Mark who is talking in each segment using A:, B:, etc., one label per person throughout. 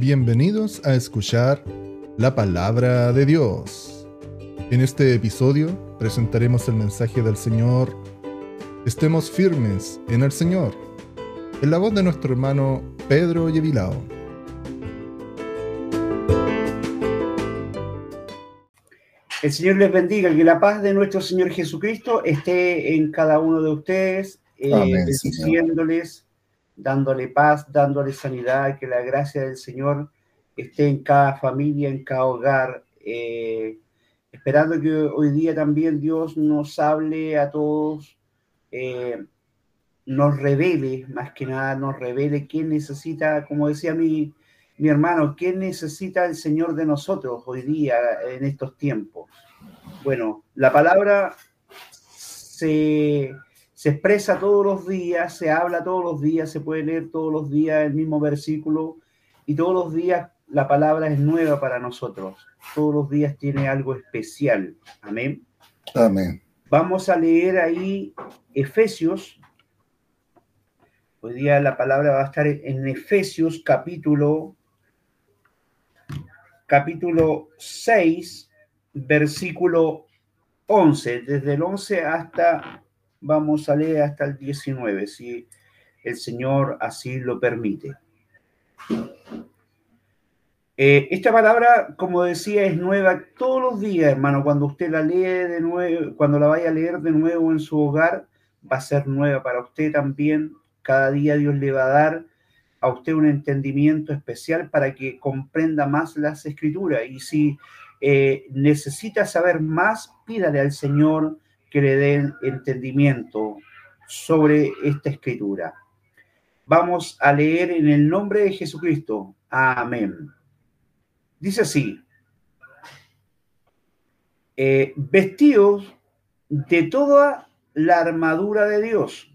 A: Bienvenidos a escuchar la palabra de Dios. En este episodio presentaremos el mensaje del Señor. Estemos firmes en el Señor, en la voz de nuestro hermano Pedro Yevilao.
B: El Señor les bendiga, que la paz de nuestro Señor Jesucristo esté en cada uno de ustedes, eh, bendiciéndoles, dándole paz, dándole sanidad, que la gracia del Señor esté en cada familia, en cada hogar, eh, esperando que hoy día también Dios nos hable a todos, eh, nos revele, más que nada, nos revele quién necesita, como decía mi, mi hermano, ¿qué necesita el Señor de nosotros hoy día, en estos tiempos? Bueno, la palabra se, expresa todos los días, se habla todos los días, se puede leer todos los días el mismo versículo y todos los días la palabra es nueva para nosotros. Todos los días tiene algo especial. Amén.
A: Amén.
B: Vamos a leer ahí Efesios. Hoy día la palabra va a estar en Efesios capítulo capítulo 6, versículo 11. Desde el 11 hasta, vamos a leer hasta el 19, si el Señor así lo permite. Eh, esta palabra, como decía, es nueva todos los días, hermano. Cuando usted la lee de nuevo, cuando la vaya a leer de nuevo en su hogar, va a ser nueva para usted también. Cada día Dios le va a dar a usted un entendimiento especial para que comprenda más las escrituras. Y si eh, necesita saber más, pídale al Señor que le dé entendimiento sobre esta escritura. Vamos a leer en el nombre de Jesucristo. Amén. Dice así, eh, vestidos de toda la armadura de Dios,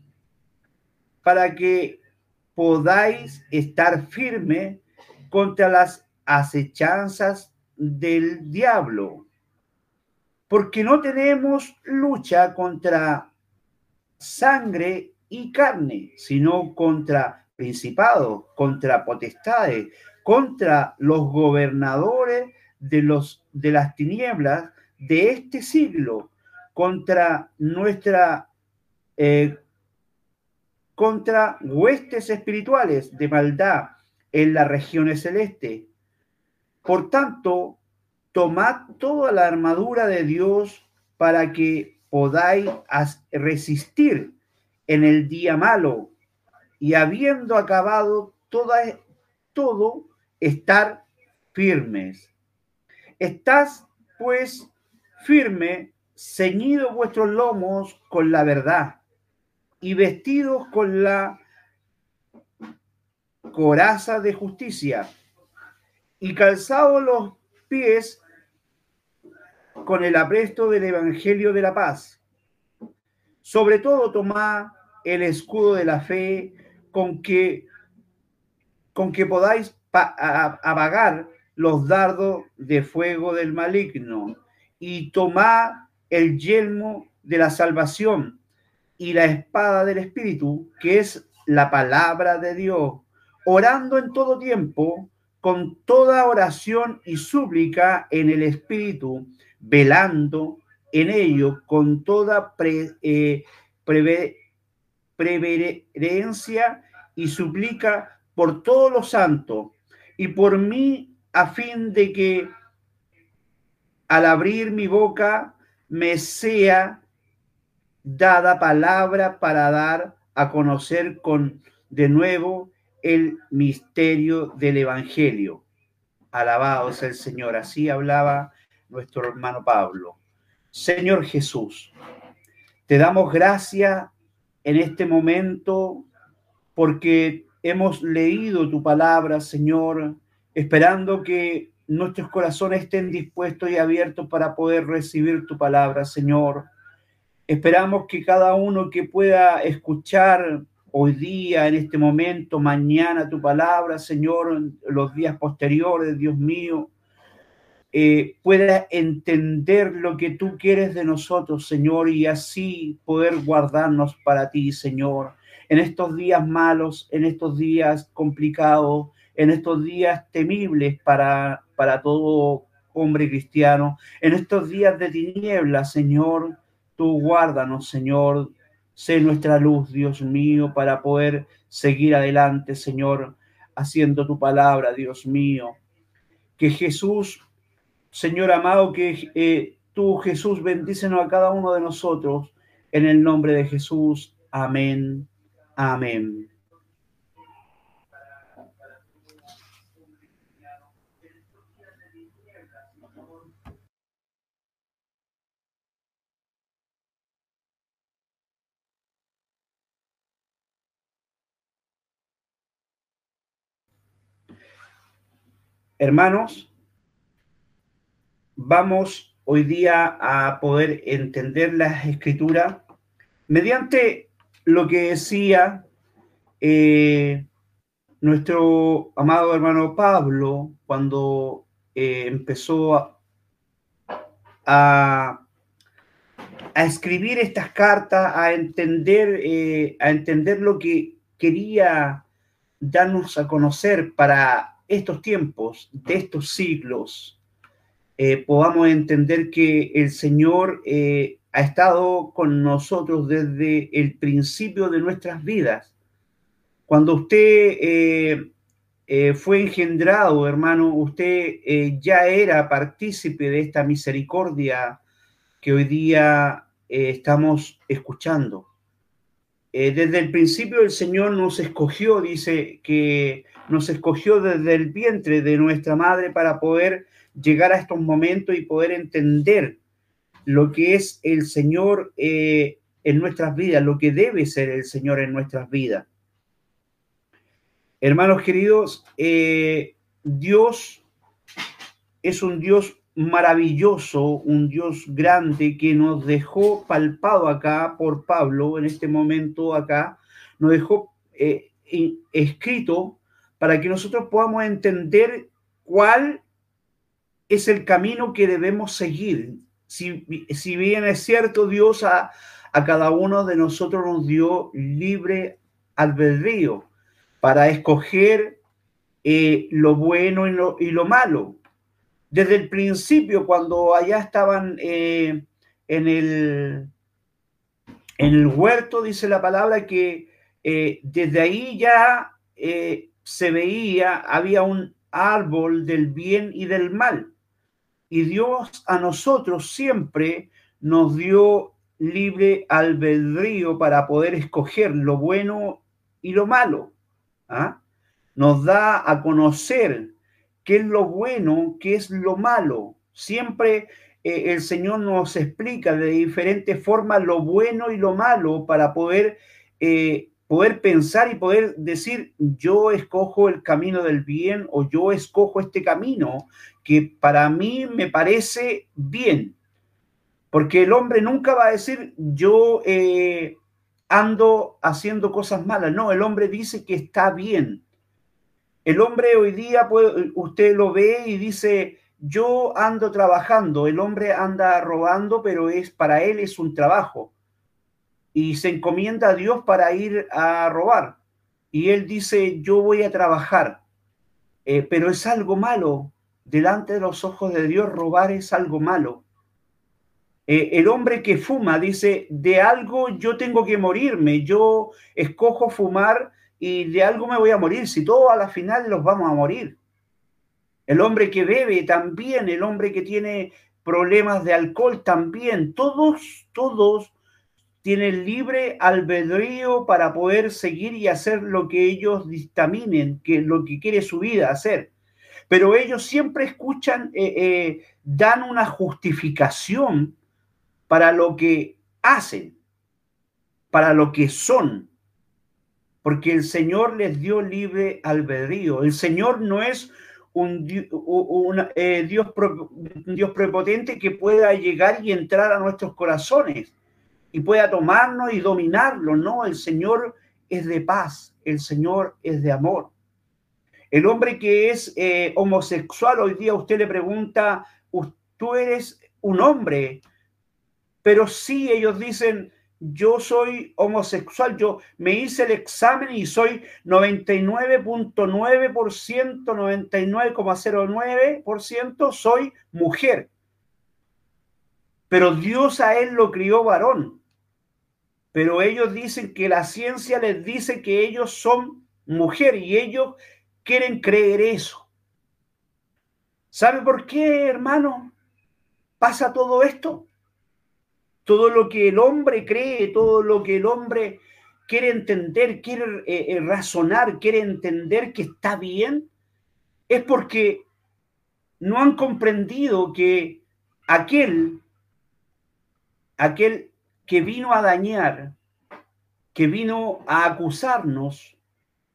B: para que podáis estar firme contra las acechanzas del diablo, porque no tenemos lucha contra sangre y carne, sino contra principados, contra potestades, contra los gobernadores de, los, de las tinieblas de este siglo, contra nuestra eh, contra huestes espirituales de maldad en las regiones celestes. Por tanto, tomad toda la armadura de Dios para que podáis resistir en el día malo y habiendo acabado toda, todo, estar firmes. Estás pues firme, ceñido vuestros lomos con la verdad y vestidos con la coraza de justicia y calzados los pies con el apresto del Evangelio de la paz. Sobre todo tomad el escudo de la fe con que, con que podáis apagar los dardos de fuego del maligno y tomad el yelmo de la salvación y la espada del Espíritu, que es la palabra de Dios, orando en todo tiempo, con toda oración y súplica en el Espíritu, velando en ello con toda pre, eh, preverencia y suplica por todos los santos y por mí a fin de que al abrir mi boca me sea dada palabra para dar a conocer con de nuevo el misterio del Evangelio. Alabado sea el Señor. Así hablaba nuestro hermano Pablo. Señor Jesús, te damos gracias en este momento porque hemos leído tu palabra, Señor, esperando que nuestros corazones estén dispuestos y abiertos para poder recibir tu palabra, Señor. Esperamos que cada uno que pueda escuchar hoy día, en este momento, mañana tu palabra, Señor, los días posteriores, Dios mío, eh, pueda entender lo que tú quieres de nosotros, Señor, y así poder guardarnos para ti, Señor, en estos días malos, en estos días complicados, en estos días temibles para, para todo hombre cristiano, en estos días de tinieblas, Señor, tú guárdanos, Señor, sé nuestra luz, Dios mío, para poder seguir adelante, Señor, haciendo tu palabra, Dios mío. Que Jesús, Señor amado, que eh, tú, Jesús, bendícenos a cada uno de nosotros, en el nombre de Jesús. Amén. Amén. Hermanos, vamos hoy día a poder entender la escritura mediante lo que decía eh, nuestro amado hermano Pablo cuando eh, empezó a, a, escribir estas cartas, a entender, eh, a entender lo que quería darnos a conocer para estos tiempos, de estos siglos, eh, podamos entender que el Señor eh, ha estado con nosotros desde el principio de nuestras vidas. Cuando usted eh, fue engendrado, hermano, usted ya era partícipe de esta misericordia que hoy día estamos escuchando. desde el principio el Señor nos escogió, dice que nos escogió desde el vientre de nuestra madre para poder llegar a estos momentos y poder entender lo que es el Señor eh, en nuestras vidas, lo que debe ser el Señor en nuestras vidas. Hermanos queridos, eh, Dios es un Dios maravilloso, un Dios grande que nos dejó palpado acá por Pablo en este momento acá, nos dejó eh, escrito para que nosotros podamos entender cuál es el camino que debemos seguir. Si, si bien es cierto, Dios a, cada uno de nosotros nos dio libre albedrío para escoger eh, lo bueno y lo, y lo, malo. Desde el principio, cuando allá estaban eh, en, el, en el huerto, dice la palabra que eh, desde ahí ya se veía, había un árbol del bien y del mal. Y Dios a nosotros siempre nos dio libre albedrío para poder escoger lo bueno y lo malo. ¿ah? Nos da a conocer qué es lo bueno, qué es lo malo. Siempre eh, el Señor nos explica de diferentes formas lo bueno y lo malo para poder eh, poder pensar y poder decir, yo escojo el camino del bien o yo escojo este camino que para mí me parece bien. Porque el hombre nunca va a decir, yo eh, ando haciendo cosas malas. No, el hombre dice que está bien. El hombre hoy día, usted lo ve y dice, yo ando trabajando. El hombre anda robando, pero es para él es un trabajo y se encomienda a Dios para ir a robar. Y él dice, yo voy a trabajar, eh, pero es algo malo. Delante de los ojos de Dios robar es algo malo. Eh, el hombre que fuma dice, de algo yo tengo que morirme, yo escojo fumar y de algo me voy a morir, si todo a la final los vamos a morir. El hombre que bebe también, el hombre que tiene problemas de alcohol también, todos, todos tiene libre albedrío para poder seguir y hacer lo que ellos dictaminen, que lo que quiere su vida hacer. Pero ellos siempre escuchan, eh, eh, dan una justificación para lo que hacen, para lo que son, porque el Señor les dio libre albedrío. El Señor no es un, eh, Dios, un Dios prepotente que pueda llegar y entrar a nuestros corazones y pueda tomarnos y dominarlo. No, el Señor es de paz, el Señor es de amor. El hombre que es eh, homosexual, hoy día usted le pregunta, tú eres un hombre, pero sí ellos dicen, yo soy homosexual, yo me hice el examen y soy 99.9%, 99,09% soy mujer. Pero Dios a él lo crió varón. Pero ellos dicen que la ciencia les dice que ellos son mujer y ellos quieren creer eso. ¿Sabe por qué, hermano? Pasa todo esto todo lo que el hombre cree, todo lo que el hombre quiere entender, quiere eh, eh, razonar, quiere entender que está bien, es porque no han comprendido que aquel, aquel que vino a dañar, que vino a acusarnos,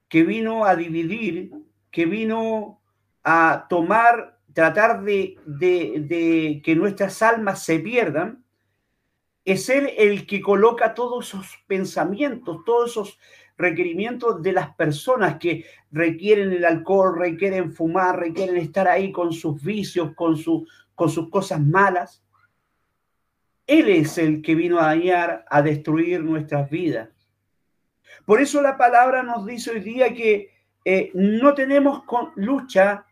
B: que vino a dividir, que vino a tomar, tratar de, que nuestras almas se pierdan, es Él el que coloca todos esos pensamientos, todos esos requerimientos de las personas que requieren el alcohol, requieren fumar, requieren estar ahí con sus vicios, con, con sus cosas malas. Él es el que vino a dañar, a destruir nuestras vidas. Por eso la palabra nos dice hoy día que eh, no tenemos lucha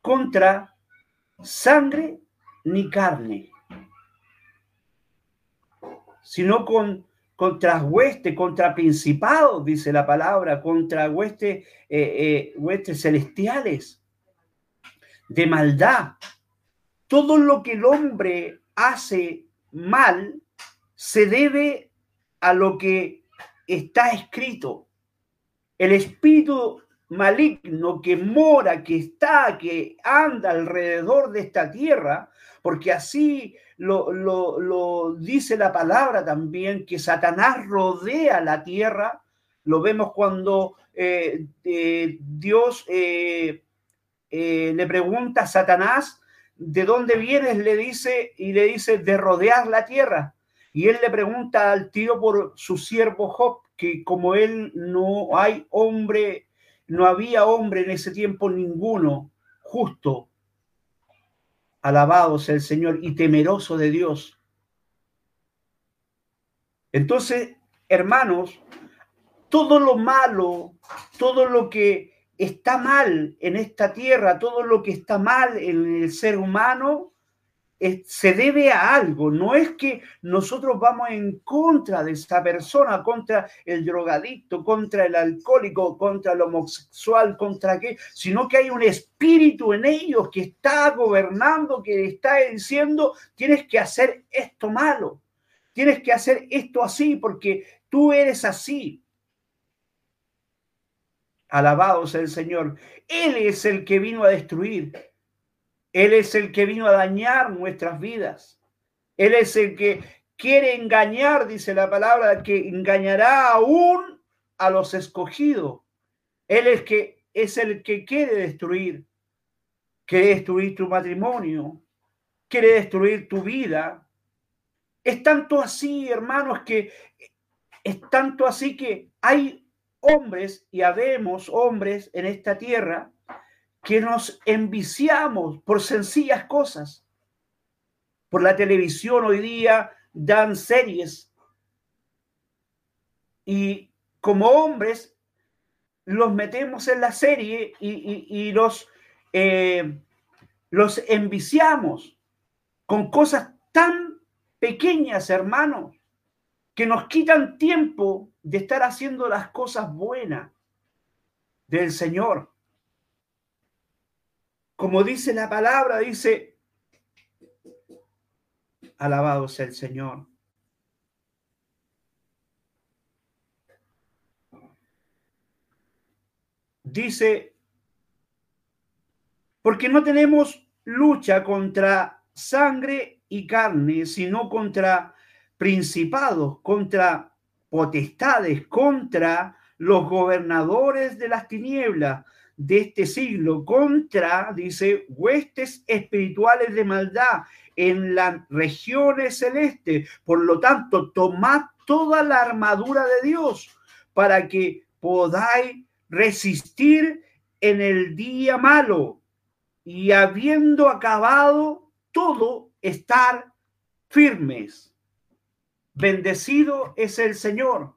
B: contra sangre ni carne sino con contra huestes, contra principados, dice la palabra, contra huestes, eh, eh, celestiales de maldad. Todo lo que el hombre hace mal se debe a lo que está escrito. El espíritu maligno que mora, que está, que anda alrededor de esta tierra, porque así lo, dice la palabra también, que Satanás rodea la tierra. Lo vemos cuando eh, eh, Dios eh, le pregunta a Satanás, ¿de dónde vienes? Le dice, y le dice, de rodear la tierra. Y él le pregunta al tío por su siervo Job, que como él no hay hombre, no había hombre en ese tiempo ninguno justo Alabado sea el Señor y temeroso de Dios. Entonces, hermanos, todo lo malo, todo lo que está mal en esta tierra, todo lo que está mal en el ser humano, se debe a algo, no es que nosotros vamos en contra de esta persona, contra el drogadicto, contra el alcohólico, contra el homosexual, contra qué, sino que hay un espíritu en ellos que está gobernando, que está diciendo, tienes que hacer esto malo, tienes que hacer esto así, porque tú eres así. Alabado sea el Señor. Él es el que vino a destruir. Él es el que vino a dañar nuestras vidas. Él es el que quiere engañar, dice la palabra, que engañará aún a los escogidos. Él es, que, es el que quiere destruir. Quiere destruir tu matrimonio. Quiere destruir tu vida. Es tanto así, hermanos, que es tanto así que hay hombres y habemos hombres en esta tierra que nos enviciamos por sencillas cosas. Por la televisión hoy día dan series y como hombres los metemos en la serie y, los, eh, los enviciamos con cosas tan pequeñas, hermanos, que nos quitan tiempo de estar haciendo las cosas buenas del Señor como dice la palabra, dice, alabado sea el Señor. Dice, porque no tenemos lucha contra sangre y carne, sino contra principados, contra potestades, contra los gobernadores de las tinieblas, de este siglo contra, dice, huestes espirituales de maldad en las regiones celestes. Por lo tanto, tomad toda la armadura de Dios para que podáis resistir en el día malo y habiendo acabado todo, estar firmes. Bendecido es el Señor.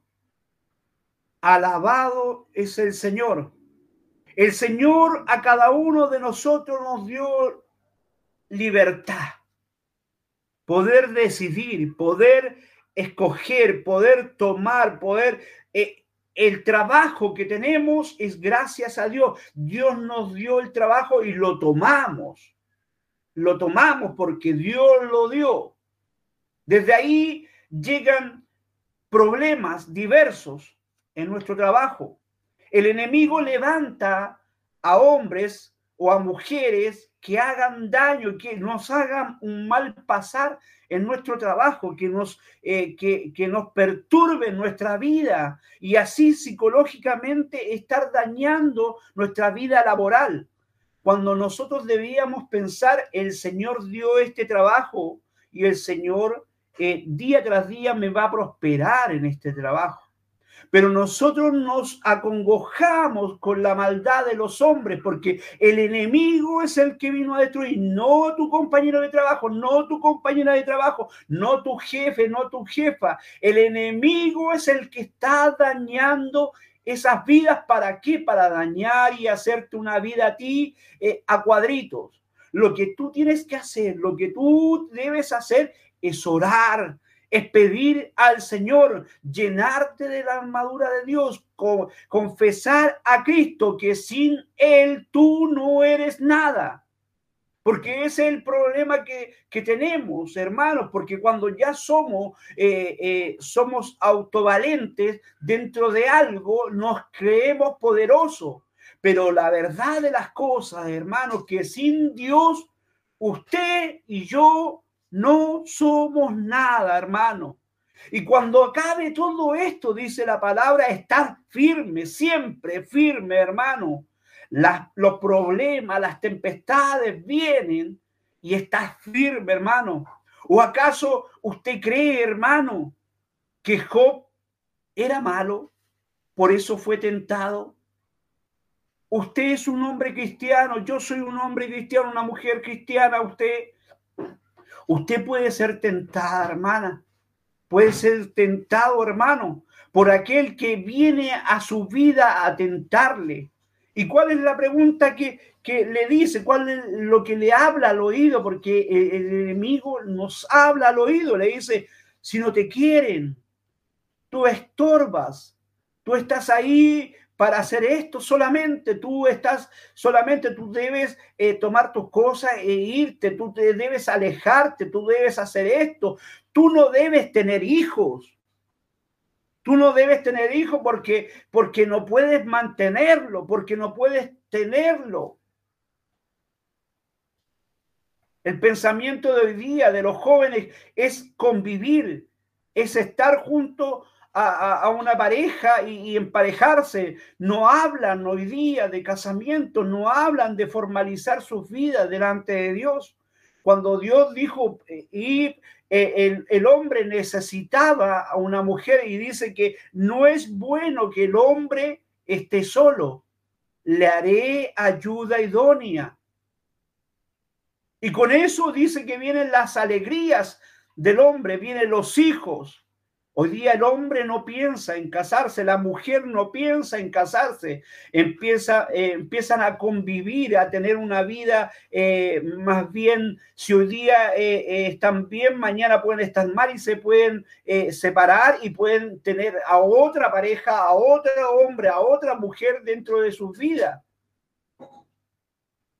B: Alabado es el Señor. El Señor a cada uno de nosotros nos dio libertad. Poder decidir, poder escoger, poder tomar, poder... Eh, el trabajo que tenemos es gracias a Dios. Dios nos dio el trabajo y lo tomamos. Lo tomamos porque Dios lo dio. Desde ahí llegan problemas diversos en nuestro trabajo. El enemigo levanta a hombres o a mujeres que hagan daño, que nos hagan un mal pasar en nuestro trabajo, que nos, eh, que, que nos perturbe nuestra vida y así psicológicamente estar dañando nuestra vida laboral. Cuando nosotros debíamos pensar, el Señor dio este trabajo y el Señor eh, día tras día me va a prosperar en este trabajo. Pero nosotros nos acongojamos con la maldad de los hombres porque el enemigo es el que vino a destruir, no tu compañero de trabajo, no tu compañera de trabajo, no tu jefe, no tu jefa. El enemigo es el que está dañando esas vidas. ¿Para qué? Para dañar y hacerte una vida a ti eh, a cuadritos. Lo que tú tienes que hacer, lo que tú debes hacer es orar, es pedir al Señor, llenarte de la armadura de Dios, confesar a Cristo que sin Él tú no eres nada. Porque ese es el problema que, tenemos, hermanos, porque cuando ya somos, eh, eh, somos autovalentes dentro de algo, nos creemos poderosos. Pero la verdad de las cosas, hermanos, que sin Dios, usted y yo no somos nada, hermano. Y cuando acabe todo esto, dice la palabra, estar firme, siempre firme, hermano. los problemas, las tempestades vienen y estás firme, hermano. ¿O acaso usted cree, hermano, que Job era malo? Por eso fue tentado. Usted es un hombre cristiano, yo soy un hombre cristiano, una mujer cristiana, usted Usted puede ser tentada, hermana. Puede ser tentado, hermano, por aquel que viene a su vida a tentarle. ¿Y cuál es la pregunta que, le dice? ¿Cuál es lo que le habla al oído? Porque el, enemigo nos habla al oído. Le dice, si no te quieren, tú estorbas, tú estás ahí para hacer esto solamente tú estás, solamente tú debes eh, tomar tus cosas e irte, tú te debes alejarte, tú debes hacer esto, tú no debes tener hijos. Tú no debes tener hijos porque, porque no puedes mantenerlo, porque no puedes tenerlo. El pensamiento de hoy día de los jóvenes es convivir, es estar junto a, una pareja y, emparejarse, no hablan hoy día de casamiento, no hablan de formalizar sus vidas delante de Dios. Cuando Dios dijo, eh, y eh, el, el, hombre necesitaba a una mujer y dice que no es bueno que el hombre esté solo, le haré ayuda idónea. Y con eso dice que vienen las alegrías del hombre, vienen los hijos, Hoy día el hombre no piensa en casarse, la mujer no piensa en casarse, empieza, eh, empiezan a convivir, a tener una vida eh, más bien, si hoy día eh, están bien, mañana pueden estar mal y se pueden separar y pueden tener a otra pareja, a otro hombre, a otra mujer dentro de sus vidas.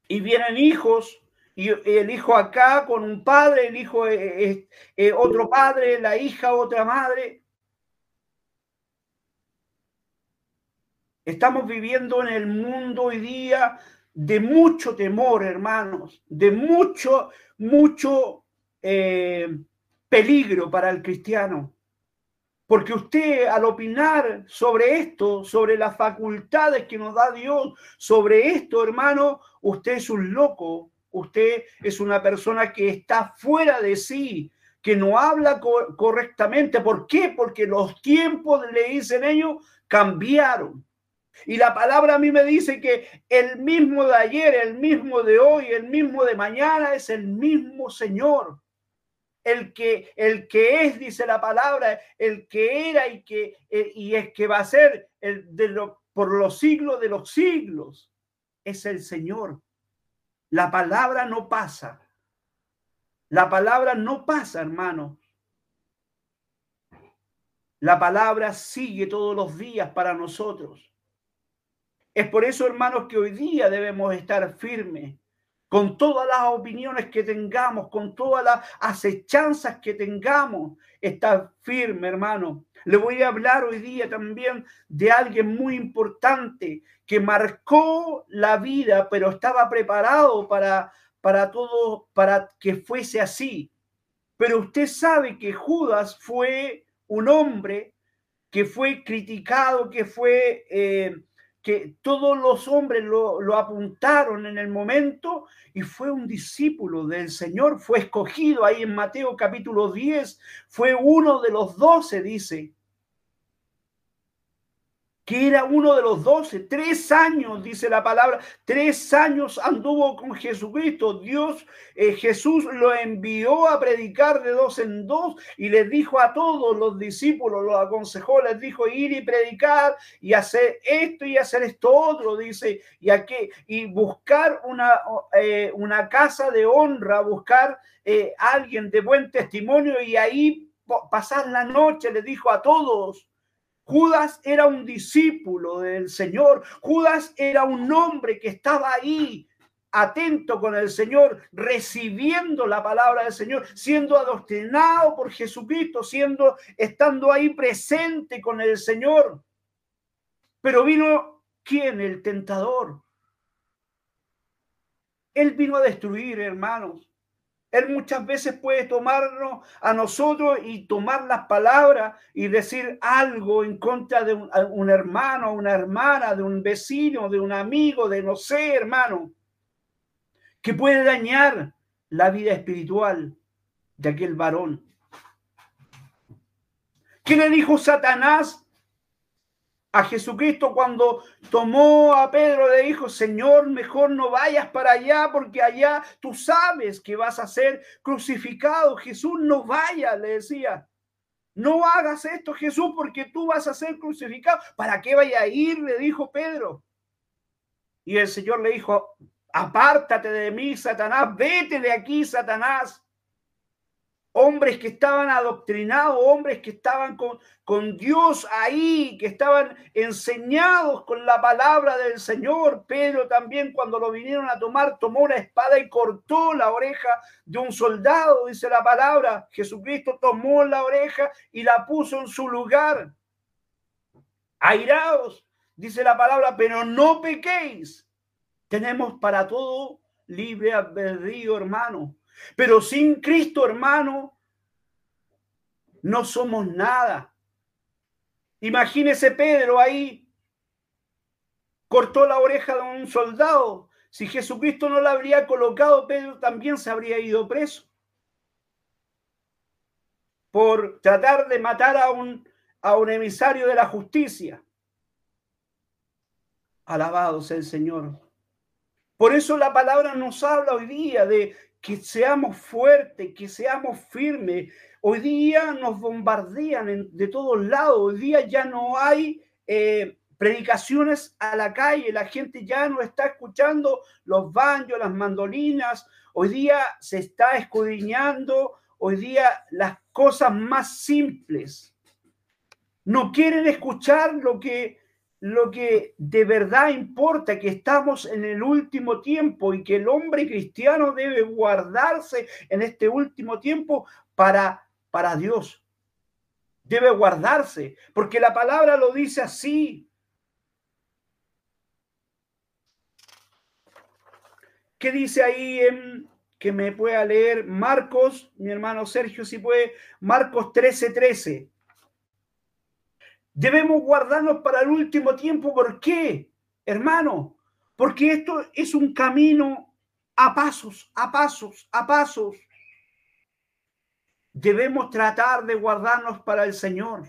B: Y vienen hijos y el hijo acá con un padre, el hijo es, otro padre, la hija otra madre. Estamos viviendo en el mundo hoy día de mucho temor, hermanos, de mucho, mucho eh, peligro para el cristiano. Porque usted al opinar sobre esto, sobre las facultades que nos da Dios, sobre esto, hermano, usted es un loco, usted es una persona que está fuera de sí, que no habla correctamente. ¿Por qué? Porque los tiempos, le dicen ellos, cambiaron. Y la palabra a mí me dice que el mismo de ayer, el mismo de hoy, el mismo de mañana es el mismo Señor. el que, el que es, dice la palabra, el que era y que eh, y es que va a ser de lo, por los siglos de los siglos. Es el Señor. La palabra no pasa. La palabra no pasa, hermano. La palabra sigue todos los días para nosotros. Es por eso, hermanos, que hoy día debemos estar firmes con todas las opiniones que tengamos, con todas las acechanzas que tengamos, estar firme, hermano. Le voy a hablar hoy día también de alguien muy importante que marcó la vida, pero estaba preparado para, para todo, para que fuese así. Pero usted sabe que Judas fue un hombre que fue criticado, que fue... Eh, que todos los hombres lo, apuntaron en el momento y fue un discípulo del Señor, fue escogido ahí en Mateo capítulo 10, fue uno de los doce, dice que era uno de los doce, tres años, dice la palabra, tres años anduvo con Jesucristo. Dios, eh, Jesús lo envió a predicar de dos en dos y les dijo a todos los discípulos, los aconsejó, les dijo ir y predicar y hacer esto y hacer esto otro, dice, y, aquí, y buscar una, eh, una casa de honra, buscar eh, alguien de buen testimonio y ahí pasar la noche, les dijo a todos Judas era un discípulo del Señor. Judas era un hombre que estaba ahí atento con el Señor, recibiendo la palabra del Señor, siendo adoctrinado por Jesucristo, siendo estando ahí presente con el Señor. Pero vino quién? El tentador. Él vino a destruir, hermanos. Él muchas veces puede tomarnos a nosotros y tomar las palabras y decir algo en contra de un, hermano, una hermana, de un vecino, de un amigo, de no sé, hermano, que puede dañar la vida espiritual de aquel varón. ¿Qué le dijo Satanás a Jesucristo cuando tomó a Pedro le dijo, Señor, mejor no vayas para allá porque allá tú sabes que vas a ser crucificado. Jesús, no vaya, le decía. No hagas esto, Jesús, porque tú vas a ser crucificado. ¿Para qué vaya a ir? Le dijo Pedro. Y el Señor le dijo, apártate de mí, Satanás, vete de aquí, Satanás hombres que estaban adoctrinados, hombres que estaban con, Dios ahí, que estaban enseñados con la palabra del Señor. Pedro también cuando lo vinieron a tomar, tomó una espada y cortó la oreja de un soldado, dice la palabra. Jesucristo tomó la oreja y la puso en su lugar. Airaos, dice la palabra, pero no pequéis. Tenemos para todo libre albedrío, hermano. Pero sin Cristo, hermano, no somos nada. Imagínese Pedro ahí, cortó la oreja de un soldado. Si Jesucristo no la habría colocado, Pedro también se habría ido preso por tratar de matar a un, a un emisario de la justicia. Alabado sea el Señor. Por eso la palabra nos habla hoy día de que seamos fuertes, que seamos firmes. Hoy día nos bombardean de todos lados, hoy día ya no hay eh, predicaciones a la calle, la gente ya no está escuchando los baños, las mandolinas, hoy día se está escudriñando, hoy día las cosas más simples. No quieren escuchar lo que lo que de verdad importa, que estamos en el último tiempo y que el hombre cristiano debe guardarse en este último tiempo para, para Dios. Debe guardarse, porque la palabra lo dice así. ¿Qué dice ahí en que me pueda leer Marcos, mi hermano Sergio, si puede, Marcos 13, 13. Debemos guardarnos para el último tiempo. ¿Por qué, hermano? Porque esto es un camino a pasos, a pasos, a pasos. Debemos tratar de guardarnos para el Señor.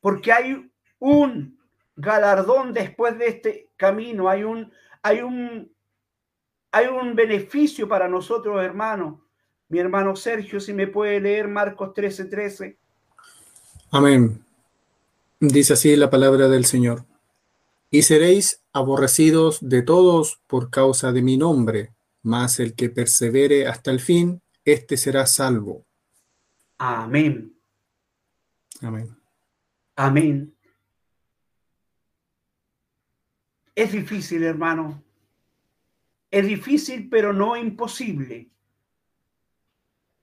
B: Porque hay un galardón después de este camino, hay un, hay un, hay un beneficio para nosotros, hermanos. Mi hermano Sergio, si me puede leer Marcos 13:13. 13.
C: Amén. Dice así la palabra del Señor. Y seréis aborrecidos de todos por causa de mi nombre, mas el que persevere hasta el fin, éste será salvo.
B: Amén.
C: Amén.
B: Amén. Es difícil, hermano. Es difícil, pero no imposible.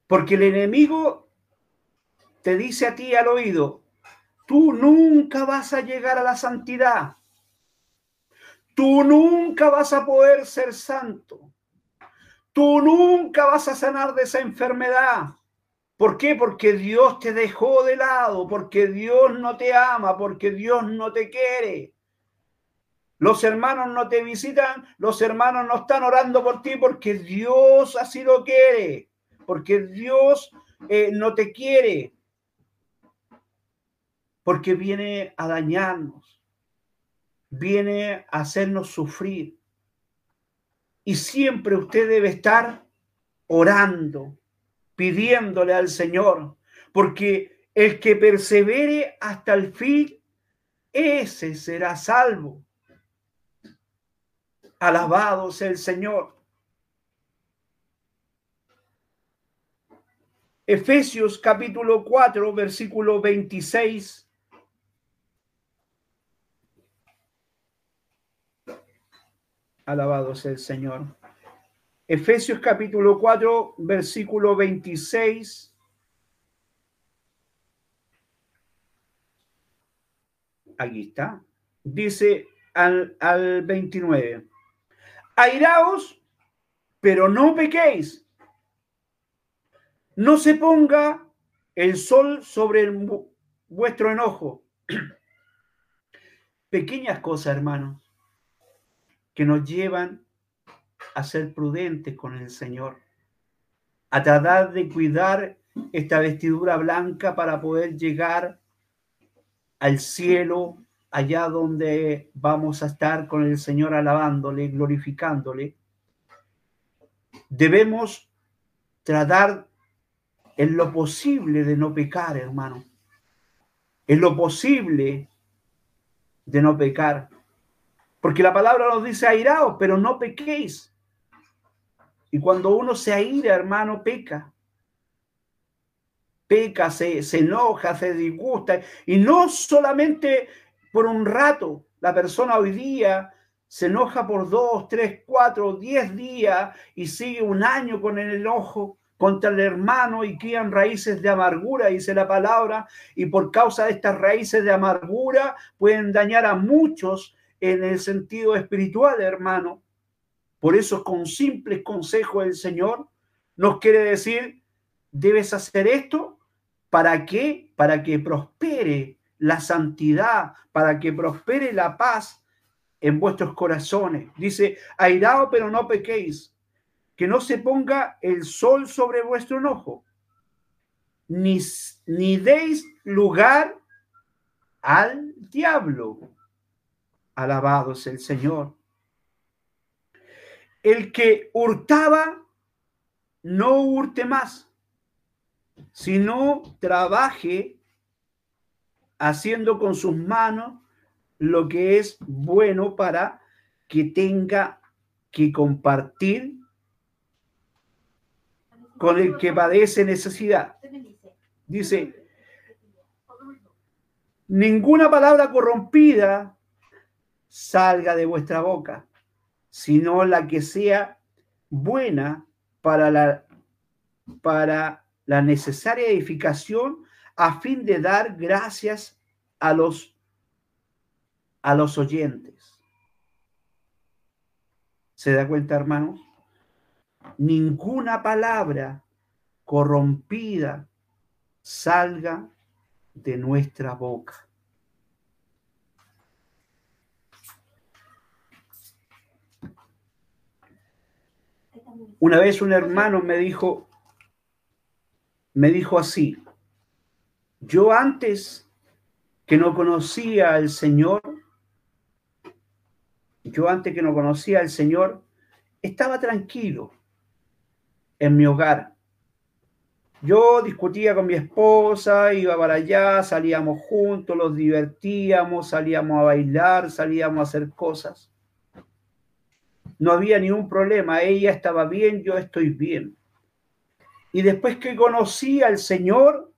B: Porque el enemigo te dice a ti al oído, tú nunca vas a llegar a la santidad. Tú nunca vas a poder ser santo. Tú nunca vas a sanar de esa enfermedad. ¿Por qué? Porque Dios te dejó de lado, porque Dios no te ama, porque Dios no te quiere. Los hermanos no te visitan, los hermanos no están orando por ti porque Dios así lo quiere, porque Dios eh, no te quiere, porque viene a dañarnos, viene a hacernos sufrir. Y siempre usted debe estar orando, pidiéndole al Señor, porque el que persevere hasta el fin, ese será salvo. Alabado sea el Señor. Efesios capítulo 4, versículo 26. Alabado sea el Señor. Efesios capítulo 4, versículo 26. Aquí está. Dice al, al 29 airaos, pero no pequéis. No se ponga el sol sobre vuestro enojo. Pequeñas cosas, hermanos, que nos llevan a ser prudentes con el Señor, a tratar de cuidar esta vestidura blanca para poder llegar al cielo allá donde vamos a estar con el Señor alabándole, glorificándole, debemos tratar en lo posible de no pecar, hermano. En lo posible de no pecar. Porque la palabra nos dice airaos, pero no pequéis. Y cuando uno se aira, hermano, peca peca, se, se, enoja, se disgusta. Y no solamente por un rato. La persona hoy día se enoja por dos, tres, cuatro, diez días y sigue un año con el enojo contra el hermano y crían raíces de amargura, dice la palabra, y por causa de estas raíces de amargura pueden dañar a muchos en el sentido espiritual, hermano. Por eso, con simples consejos del Señor, nos quiere decir, debes hacer esto, ¿para qué? Para que prospere la santidad, para que prospere la paz en vuestros corazones. Dice, airao, pero no pequéis, que no se ponga el sol sobre vuestro enojo, ni, ni deis lugar al diablo. Alabado es el Señor. El que hurtaba, no hurte más, sino trabaje haciendo con sus manos lo que es bueno para que tenga que compartir con el que padece necesidad. Dice, ninguna palabra corrompida salga de vuestra boca, sino la que sea buena para la, para la necesaria edificación a fin de dar gracias a los, a los oyentes. ¿Se da cuenta, hermanos? Ninguna palabra corrompida salga de nuestra boca. Una vez un hermano me dijo, me dijo así, yo antes que no conocía al Señor, yo antes que no conocía al Señor, estaba tranquilo en mi hogar, Yo discutía con mi esposa, iba para allá, salíamos juntos, los divertíamos, salíamos a bailar, salíamos a hacer cosas. No había ningún problema, ella estaba bien, yo estoy bien. Y después que conocí al Señor,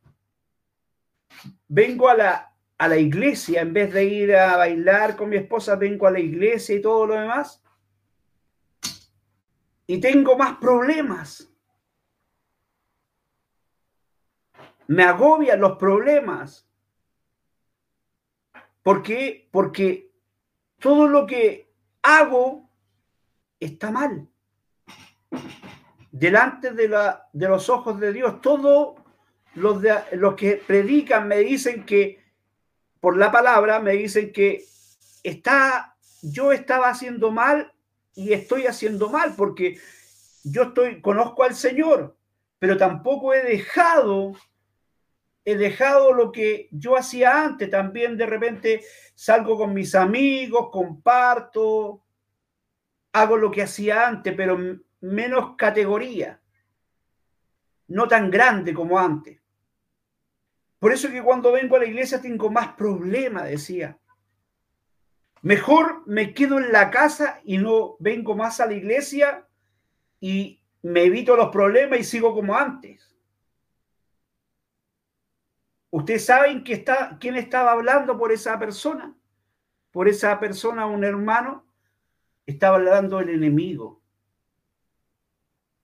B: vengo a la, a la iglesia, en vez de ir a bailar con mi esposa, vengo a la iglesia y todo lo demás. Y tengo más problemas. Me agobian los problemas. ¿Por qué? Porque todo lo que hago está mal. Delante de, la, de los ojos de Dios, todos los, de, los que predican me dicen que, por la palabra, me dicen que está, yo estaba haciendo mal y estoy haciendo mal porque yo estoy, conozco al Señor, pero tampoco he dejado, he dejado lo que yo hacía antes. También de repente salgo con mis amigos, comparto, hago lo que hacía antes, pero menos categoría, no tan grande como antes. Por eso que cuando vengo a la iglesia tengo más problemas, decía. Mejor me quedo en la casa y no vengo más a la iglesia y me evito los problemas y sigo como antes. ¿Ustedes saben que está, quién estaba hablando por esa persona? Por esa persona, un hermano estaba hablando el enemigo.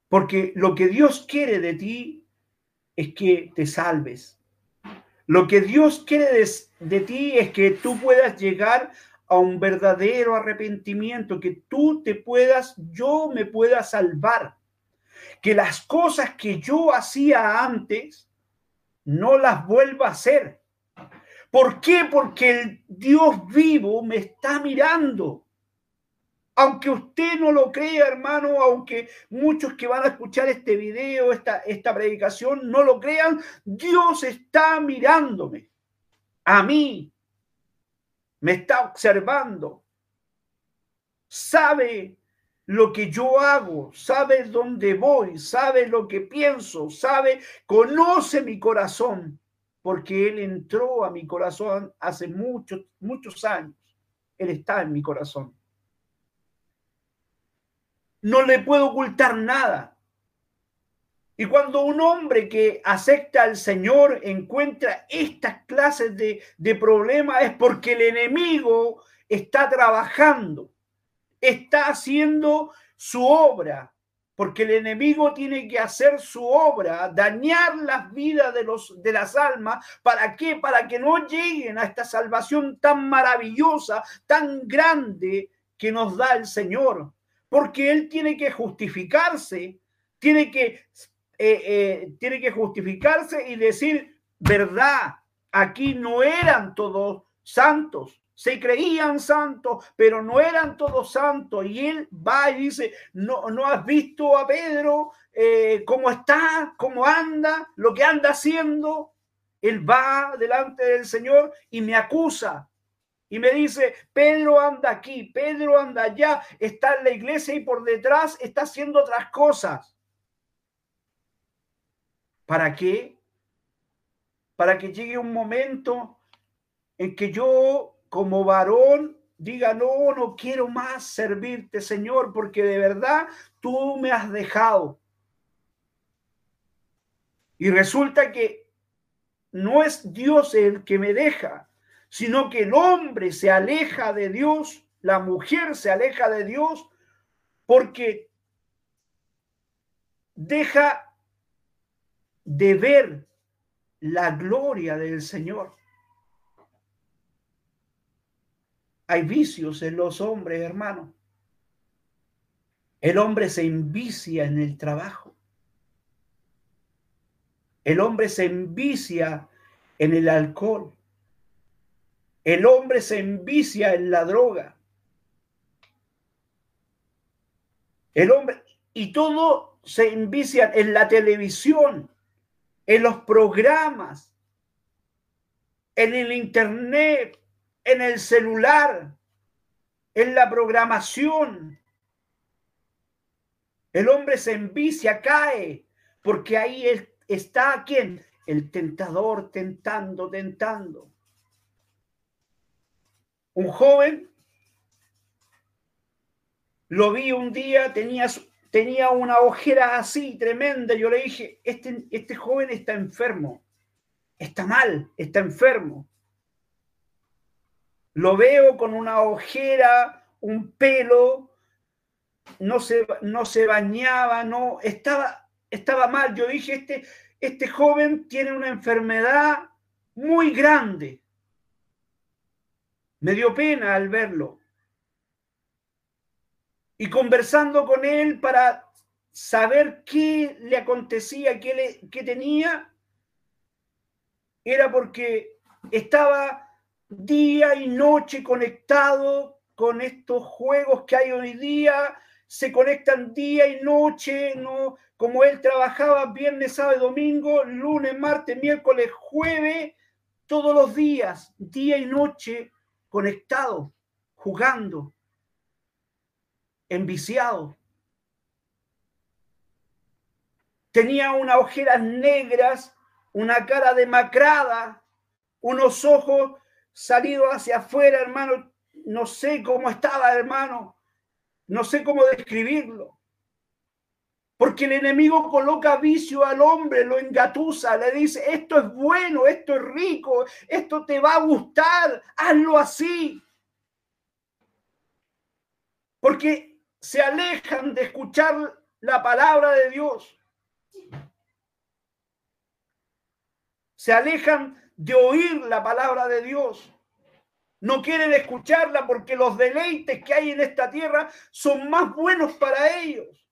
B: Porque lo que Dios quiere de ti es que te salves. Lo que Dios quiere de, de, ti es que tú puedas llegar a un verdadero arrepentimiento, que tú te puedas, yo me pueda salvar. Que las cosas que yo hacía antes no las vuelva a hacer. ¿Por qué? Porque el Dios vivo me está mirando aunque usted no lo crea, hermano, aunque muchos que van a escuchar este video, esta, esta predicación, no lo crean, Dios está mirándome. A mí. Me está observando. Sabe lo que yo hago, sabe dónde voy, sabe lo que pienso, sabe, conoce mi corazón, porque Él entró a mi corazón hace muchos, muchos años. Él está en mi corazón no le puedo ocultar nada. Y cuando un hombre que acepta al Señor encuentra estas clases de, de problemas es porque el enemigo está trabajando, está haciendo su obra, porque el enemigo tiene que hacer su obra, dañar las vidas de, los, de las almas. ¿Para qué? Para que no lleguen a esta salvación tan maravillosa, tan grande que nos da el Señor porque él tiene que justificarse, tiene que, eh, eh, tiene que justificarse y decir, verdad, aquí no eran todos santos, se creían santos, pero no eran todos santos. Y él va y dice, no, no has visto a Pedro eh, cómo está, cómo anda, lo que anda haciendo. Él va delante del Señor y me acusa y me dice, Pedro anda aquí, Pedro anda allá, está en la iglesia y por detrás está haciendo otras cosas. ¿Para qué? Para que llegue un momento en que yo como varón diga, no, no quiero más servirte, Señor, porque de verdad tú me has dejado. Y resulta que no es Dios el que me deja, sino que el hombre se aleja de Dios, la mujer se aleja de Dios porque deja de ver la gloria del Señor. Hay vicios en los hombres, hermano. El hombre se envicia en el trabajo. El hombre se envicia en el alcohol. El hombre se envicia en la droga. El hombre, y todo se envicia en la televisión, en los programas, en el internet, en el celular, en la programación. El hombre se envicia, cae, porque ahí está quién? El tentador tentando, tentando. Un joven, lo vi un día, tenía, tenía una ojera así tremenda. Yo le dije, este, este joven está enfermo, está mal, está enfermo. Lo veo con una ojera, un pelo, no se, no se bañaba, no, estaba, estaba mal. Yo dije, este, este joven tiene una enfermedad muy grande. Me dio pena al verlo. Y conversando con él para saber qué le acontecía, qué, le, qué tenía, era porque estaba día y noche conectado con estos juegos que hay hoy día, se conectan día y noche, ¿no? Como él trabajaba viernes, sábado y domingo, lunes, martes, miércoles, jueves, todos los días, día y noche, conectado, jugando, enviciado. Tenía unas ojeras negras, una cara demacrada, unos ojos salidos hacia afuera, hermano. No sé cómo estaba, hermano. No sé cómo describirlo. Porque el enemigo coloca vicio al hombre, lo engatusa, le dice, esto es bueno, esto es rico, esto te va a gustar, hazlo así. Porque se alejan de escuchar la palabra de Dios. Se alejan de oír la palabra de Dios. No quieren escucharla porque los deleites que hay en esta tierra son más buenos para ellos.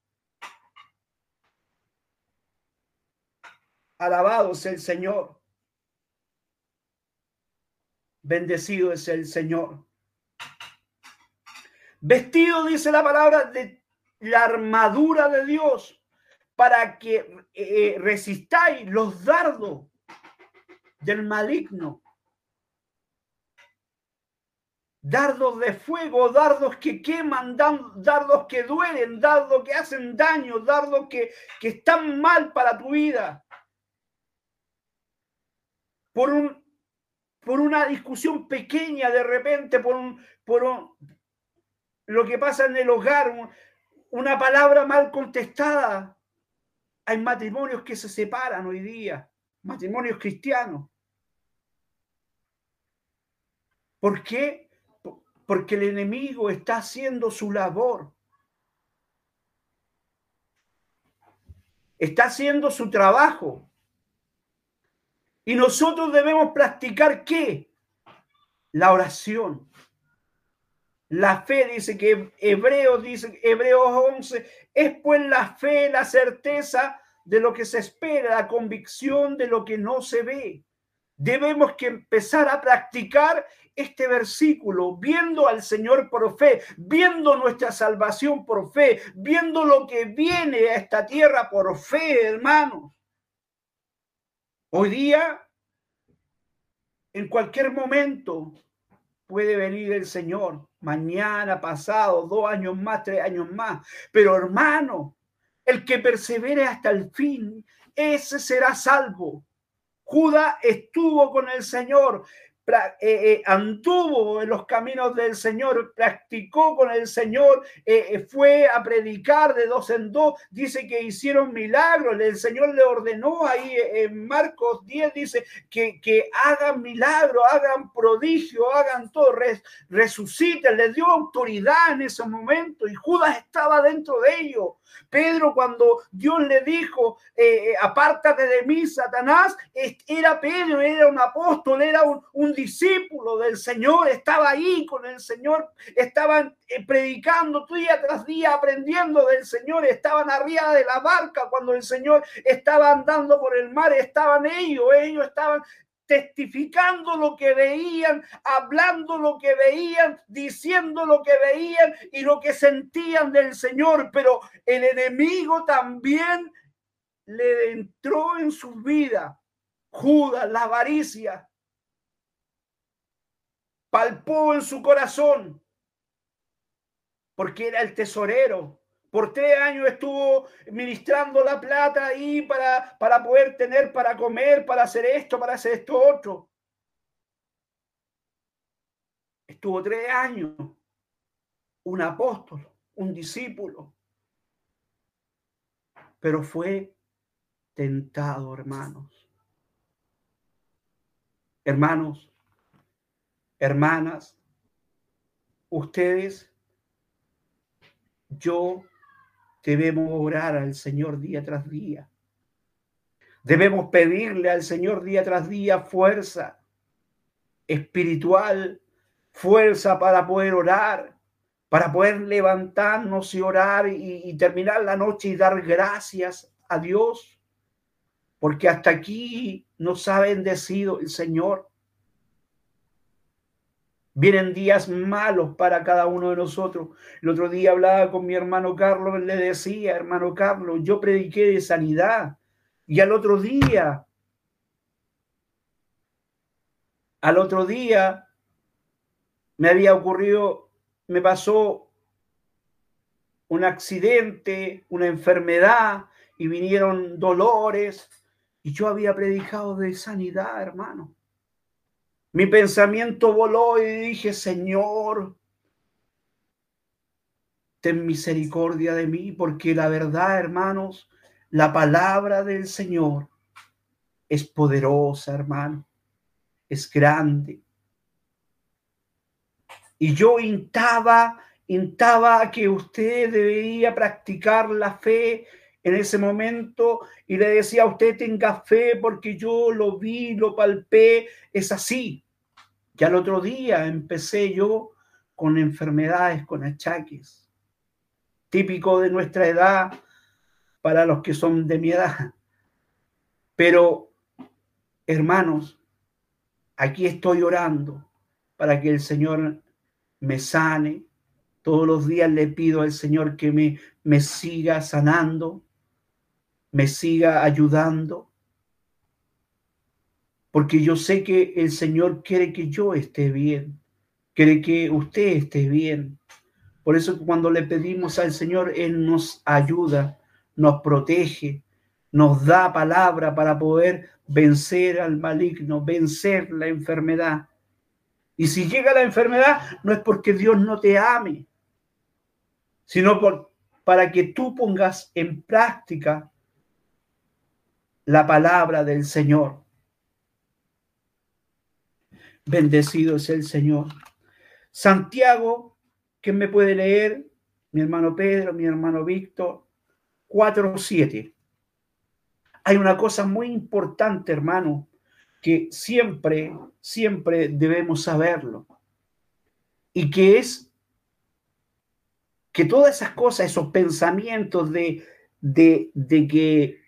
B: Alabado es el Señor. Bendecido es el Señor. Vestido, dice la palabra, de la armadura de Dios para que eh, eh, resistáis los dardos del maligno dardos de fuego, dardos que queman, dardos que duelen, dardos que hacen daño, dardos que, que están mal para tu vida. Por, un, por una discusión pequeña de repente, por, un, por lo que pasa en el hogar, una palabra mal contestada. Hay matrimonios que se separan hoy día, matrimonios cristianos. ¿Por qué? porque el enemigo está haciendo su labor. Está haciendo su trabajo. Y nosotros debemos practicar qué? La oración. La fe dice que Hebreos dice, Hebreos 11, es pues la fe, la certeza de lo que se espera, la convicción de lo que no se ve. Debemos que empezar a practicar este versículo, viendo al Señor por fe, viendo nuestra salvación por fe, viendo lo que viene a esta tierra por fe, hermanos. Hoy día, en cualquier momento, puede venir el Señor, mañana, pasado, dos años más, tres años más. Pero hermano, el que persevere hasta el fin, ese será salvo. Judas estuvo con el Señor, eh, eh, anduvo en los caminos del Señor, practicó con el Señor, eh, fue a predicar de dos en dos, dice que hicieron milagros, el Señor le ordenó ahí en Marcos 10, dice que, que hagan milagros, hagan prodigio, hagan todo, resuciten, les dio autoridad en ese momento y Judas estaba dentro de ellos. Pedro cuando Dios le dijo, apártate de mí, Satanás, era Pedro, era un apóstol, era un, un discípulo del Señor, estaba ahí con el Señor, estaban eh, predicando día tras día, aprendiendo del Señor, estaban arriba de la barca cuando el Señor estaba andando por el mar, estaban ellos, ellos estaban testificando lo que veían, hablando lo que veían, diciendo lo que veían y lo que sentían del Señor, pero el enemigo también le entró en su vida. Judas, la avaricia, palpó en su corazón, porque era el tesorero, Por tres años estuvo ministrando la plata ahí para, para poder tener, para comer, para hacer esto, para hacer esto otro. Estuvo tres años un apóstol, un discípulo, pero fue tentado, hermanos. Hermanos, hermanas, ustedes, yo debemos orar al Señor día tras día. Debemos pedirle al Señor día tras día fuerza espiritual, fuerza para poder orar, para poder levantarnos y orar y, terminar la noche y dar gracias a Dios, porque hasta aquí nos ha bendecido el Señor. Vienen días malos para cada uno de nosotros. El otro día hablaba con mi hermano Carlos, le decía, hermano Carlos, yo prediqué de sanidad. Y al otro día, al otro día, me había ocurrido, me pasó un accidente, una enfermedad, y vinieron dolores, y yo había predicado de sanidad, hermano. Mi pensamiento voló y dije, Señor, ten misericordia de mí, porque la verdad, hermanos, la palabra del Señor es poderosa, hermano, es grande. Y yo intaba, intaba que usted debería practicar la fe en ese momento y le decía a usted tenga fe porque yo lo vi, lo palpé, es así. Y al otro día empecé yo con enfermedades, con achaques, típico de nuestra edad para los que son de mi edad. Pero, hermanos, aquí estoy orando para que el Señor me sane. Todos los días le pido al Señor que me, me siga sanando, me siga ayudando porque yo sé que el Señor quiere que yo esté bien, quiere que usted esté bien. Por eso cuando le pedimos al Señor, Él nos ayuda, nos protege, nos da palabra para poder vencer al maligno, vencer la enfermedad. Y si llega la enfermedad, no es porque Dios no te ame, sino por, para que tú pongas en práctica la palabra del Señor. Bendecido es el Señor. Santiago, ¿quién me puede leer? Mi hermano Pedro, mi hermano Víctor, 4.7. Hay una cosa muy importante, hermano, que siempre, siempre debemos saberlo. Y que es que todas esas cosas, esos pensamientos de, de, de que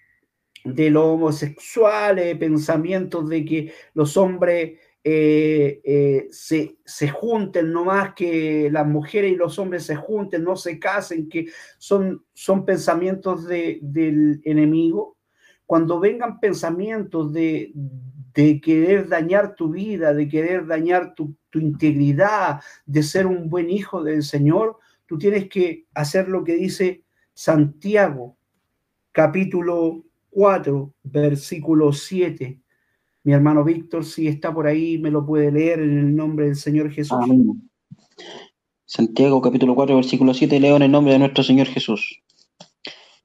B: de los homosexuales, pensamientos de que los hombres eh, eh, se, se, junten, no más que las mujeres y los hombres se junten, no se casen, que son, son pensamientos de, del enemigo. Cuando vengan pensamientos de, de querer dañar tu vida, de querer dañar tu, tu integridad, de ser un buen hijo del Señor, tú tienes que hacer lo que dice Santiago, capítulo 4, versículo 7 mi hermano Víctor, si está por ahí, me lo puede leer en el nombre del Señor Jesús.
D: Santiago capítulo 4, versículo 7, leo en el nombre de nuestro Señor Jesús.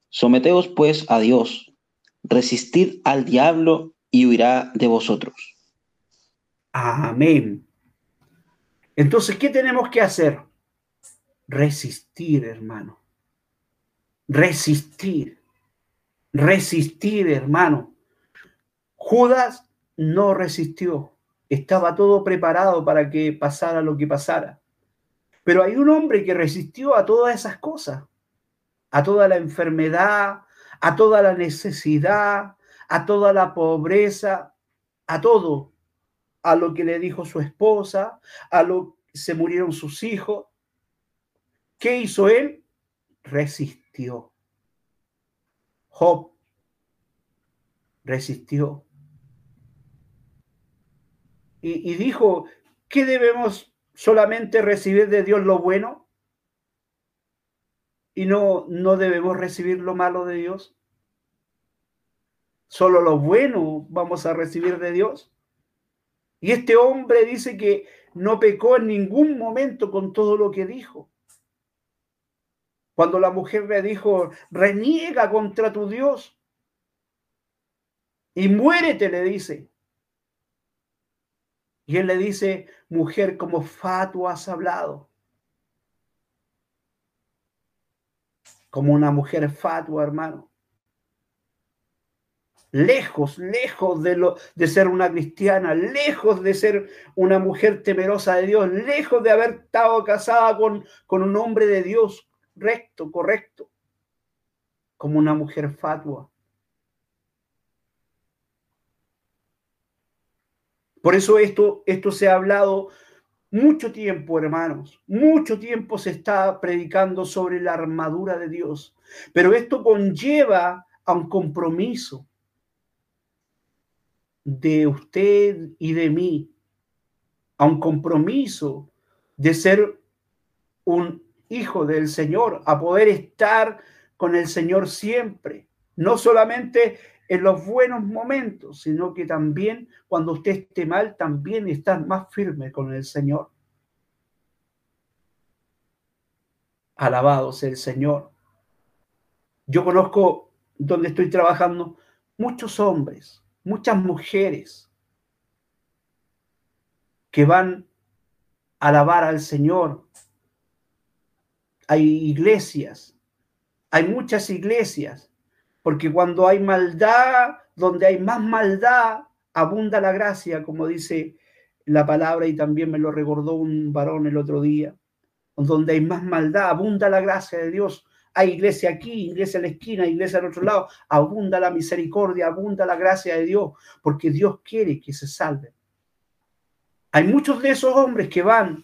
D: Someteos pues a Dios, resistid al diablo y huirá de vosotros.
B: Amén. Entonces, ¿qué tenemos que hacer? Resistir, hermano. Resistir. Resistir, hermano. Judas no resistió. Estaba todo preparado para que pasara lo que pasara. Pero hay un hombre que resistió a todas esas cosas, a toda la enfermedad, a toda la necesidad, a toda la pobreza, a todo, a lo que le dijo su esposa, a lo que se murieron sus hijos. ¿Qué hizo él? Resistió. Job resistió y, dijo, ¿qué debemos solamente recibir de Dios lo bueno? y no, no debemos recibir lo malo de Dios. Solo lo bueno vamos a recibir de Dios. Y este hombre dice que no pecó en ningún momento con todo lo que dijo. Cuando la mujer le dijo, reniega contra tu Dios y muérete, le dice. Y él le dice, mujer, como fatu has hablado. Como una mujer fatua, hermano. Lejos, lejos de, lo, de ser una cristiana, lejos de ser una mujer temerosa de Dios, lejos de haber estado casada con, con un hombre de Dios recto, correcto, como una mujer fatua. Por eso esto, esto se ha hablado mucho tiempo, hermanos, mucho tiempo se está predicando sobre la armadura de Dios, pero esto conlleva a un compromiso de usted y de mí, a un compromiso de ser un hijo del Señor, a poder estar con el Señor siempre, no solamente en los buenos momentos, sino que también cuando usted esté mal, también estar más firme con el Señor. Alabado sea el Señor. Yo conozco donde estoy trabajando muchos hombres, muchas mujeres que van a alabar al Señor. Hay iglesias, hay muchas iglesias porque cuando hay maldad, donde hay más maldad, abunda la gracia, como dice la palabra y también me lo recordó un varón el otro día. Donde hay más maldad, abunda la gracia de Dios. Hay iglesia aquí, iglesia en la esquina, iglesia al otro lado. Abunda la misericordia, abunda la gracia de Dios, porque Dios quiere que se salven. Hay muchos de esos hombres que van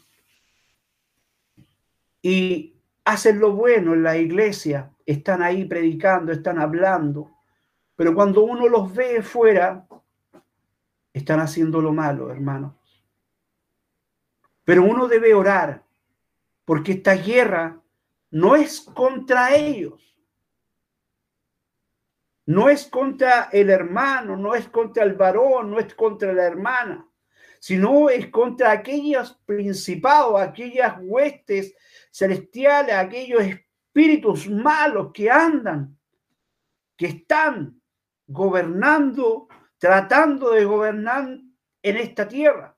B: y hacen lo bueno en la iglesia, están ahí predicando, están hablando, pero cuando uno los ve fuera, están haciendo lo malo, hermanos. Pero uno debe orar, porque esta guerra no es contra ellos. No es contra el hermano, no es contra el varón, no es contra la hermana, sino es contra aquellos principados, aquellas huestes celestiales, aquellos espíritus malos que andan, que están gobernando, tratando de gobernar en esta tierra.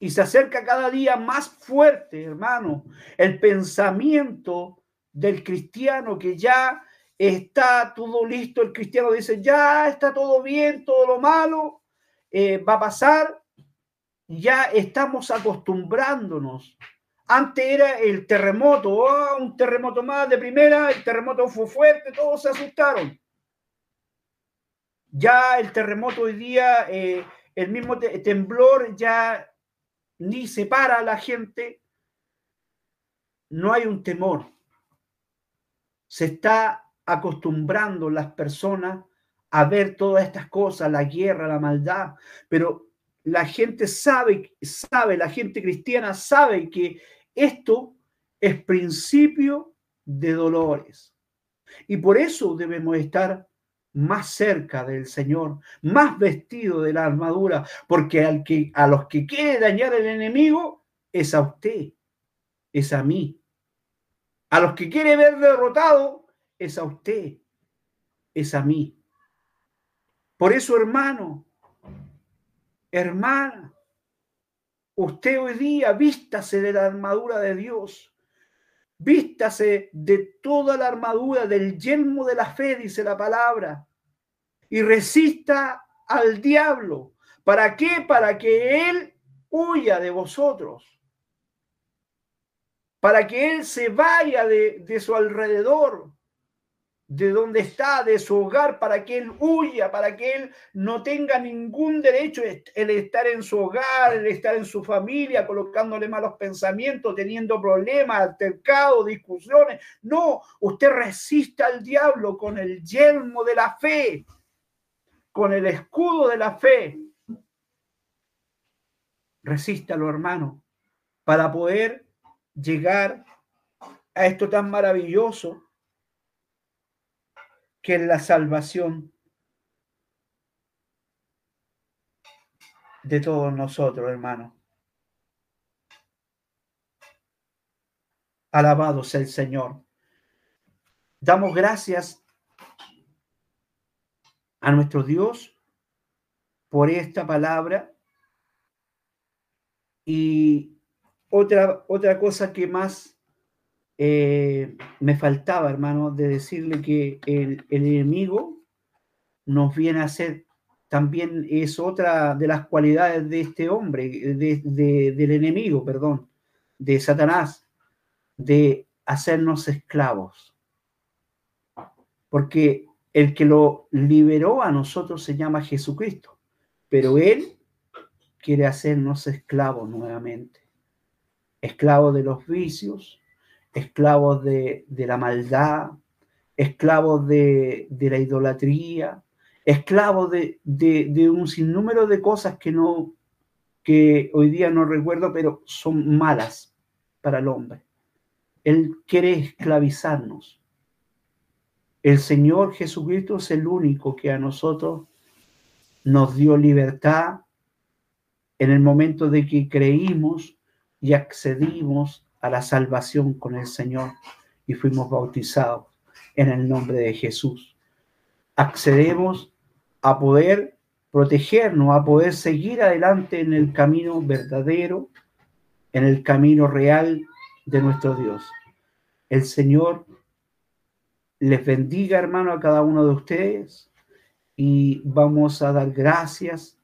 B: Y se acerca cada día más fuerte, hermano, el pensamiento del cristiano que ya está todo listo. El cristiano dice, ya está todo bien, todo lo malo eh, va a pasar. Ya estamos acostumbrándonos antes era el terremoto, oh, un terremoto más de primera, el terremoto fue fuerte, todos se asustaron. Ya el terremoto hoy día, eh, el mismo temblor ya ni separa a la gente, no hay un temor. Se está acostumbrando las personas a ver todas estas cosas, la guerra, la maldad, pero la gente sabe, sabe, la gente cristiana sabe que esto es principio de dolores. Y por eso debemos estar más cerca del Señor, más vestido de la armadura, porque al que, a los que quiere dañar el enemigo es a usted, es a mí. A los que quiere ver derrotado es a usted, es a mí. Por eso, hermano, hermana, Usted hoy día vístase de la armadura de Dios. Vístase de toda la armadura, del yelmo de la fe, dice la palabra. Y resista al diablo. ¿Para qué? Para que él huya de vosotros. Para que él se vaya de, de su alrededor de donde está, de su hogar, para que él huya, para que él no tenga ningún derecho el estar en su hogar, el estar en su familia, colocándole malos pensamientos, teniendo problemas, altercados, discusiones. No, usted resista al diablo con el yelmo de la fe, con el escudo de la fe. Resístalo, hermano, para poder llegar a esto tan maravilloso que la salvación de todos nosotros, hermanos. Alabado sea el Señor. Damos gracias a nuestro Dios por esta palabra. Y otra, otra cosa que más eh, me faltaba, hermano, de decirle que el, enemigo nos viene a hacer, también es otra de las cualidades de este hombre, del enemigo, perdón, de Satanás, de hacernos esclavos. Porque el que lo liberó a nosotros se llama Jesucristo, pero Él quiere hacernos esclavos nuevamente, esclavos de los vicios, esclavos de, la maldad, esclavos de, la idolatría, esclavos de, de, un sinnúmero de cosas que no que hoy día no recuerdo, pero son malas para el hombre. Él quiere esclavizarnos. El Señor Jesucristo es el único que a nosotros nos dio libertad en el momento de que creímos y accedimos a la salvación con el Señor y fuimos bautizados en el nombre de Jesús. Accedemos a poder protegernos, a poder seguir adelante en el camino verdadero, en el camino real de nuestro Dios. El Señor les bendiga, hermano, a cada uno de ustedes y vamos a dar gracias